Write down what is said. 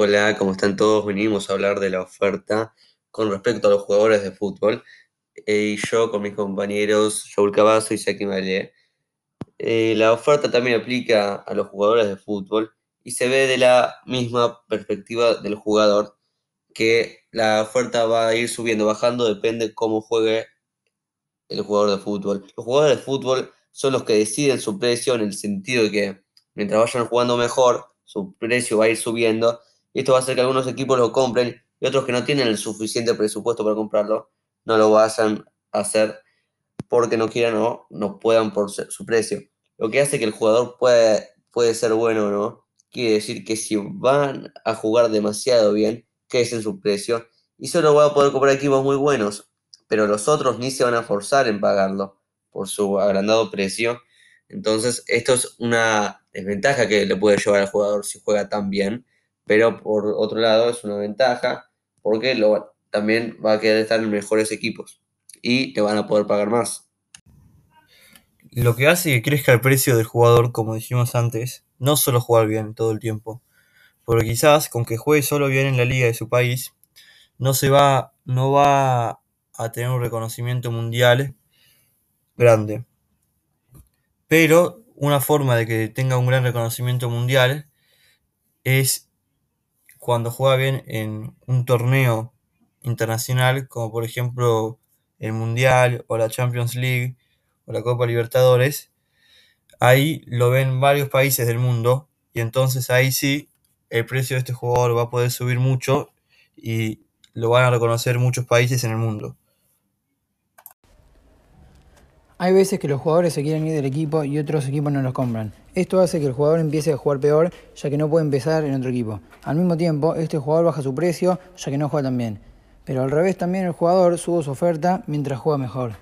Hola, ¿cómo están todos? Venimos a hablar de la oferta con respecto a los jugadores de fútbol. Eh, y yo con mis compañeros Joel Cavazo y Saki Malé. Eh, la oferta también aplica a los jugadores de fútbol y se ve de la misma perspectiva del jugador, que la oferta va a ir subiendo, bajando, depende cómo juegue el jugador de fútbol. Los jugadores de fútbol son los que deciden su precio en el sentido de que mientras vayan jugando mejor, su precio va a ir subiendo esto va a hacer que algunos equipos lo compren y otros que no tienen el suficiente presupuesto para comprarlo no lo vayan a hacer porque no quieran o no puedan por su precio. Lo que hace que el jugador puede, puede ser bueno o no, quiere decir que si van a jugar demasiado bien, que es en su precio, y solo va a poder comprar equipos muy buenos, pero los otros ni se van a forzar en pagarlo por su agrandado precio. Entonces, esto es una desventaja que le puede llevar al jugador si juega tan bien pero por otro lado es una ventaja porque también va a querer estar en mejores equipos y te van a poder pagar más. Lo que hace que crezca el precio del jugador, como dijimos antes, no solo jugar bien todo el tiempo, porque quizás con que juegue solo bien en la liga de su país, no se va, no va a tener un reconocimiento mundial grande. Pero una forma de que tenga un gran reconocimiento mundial es cuando juega bien en un torneo internacional, como por ejemplo el Mundial o la Champions League o la Copa Libertadores, ahí lo ven varios países del mundo y entonces ahí sí el precio de este jugador va a poder subir mucho y lo van a reconocer muchos países en el mundo. Hay veces que los jugadores se quieren ir del equipo y otros equipos no los compran. Esto hace que el jugador empiece a jugar peor, ya que no puede empezar en otro equipo. Al mismo tiempo, este jugador baja su precio, ya que no juega tan bien. Pero al revés también el jugador sube su oferta mientras juega mejor.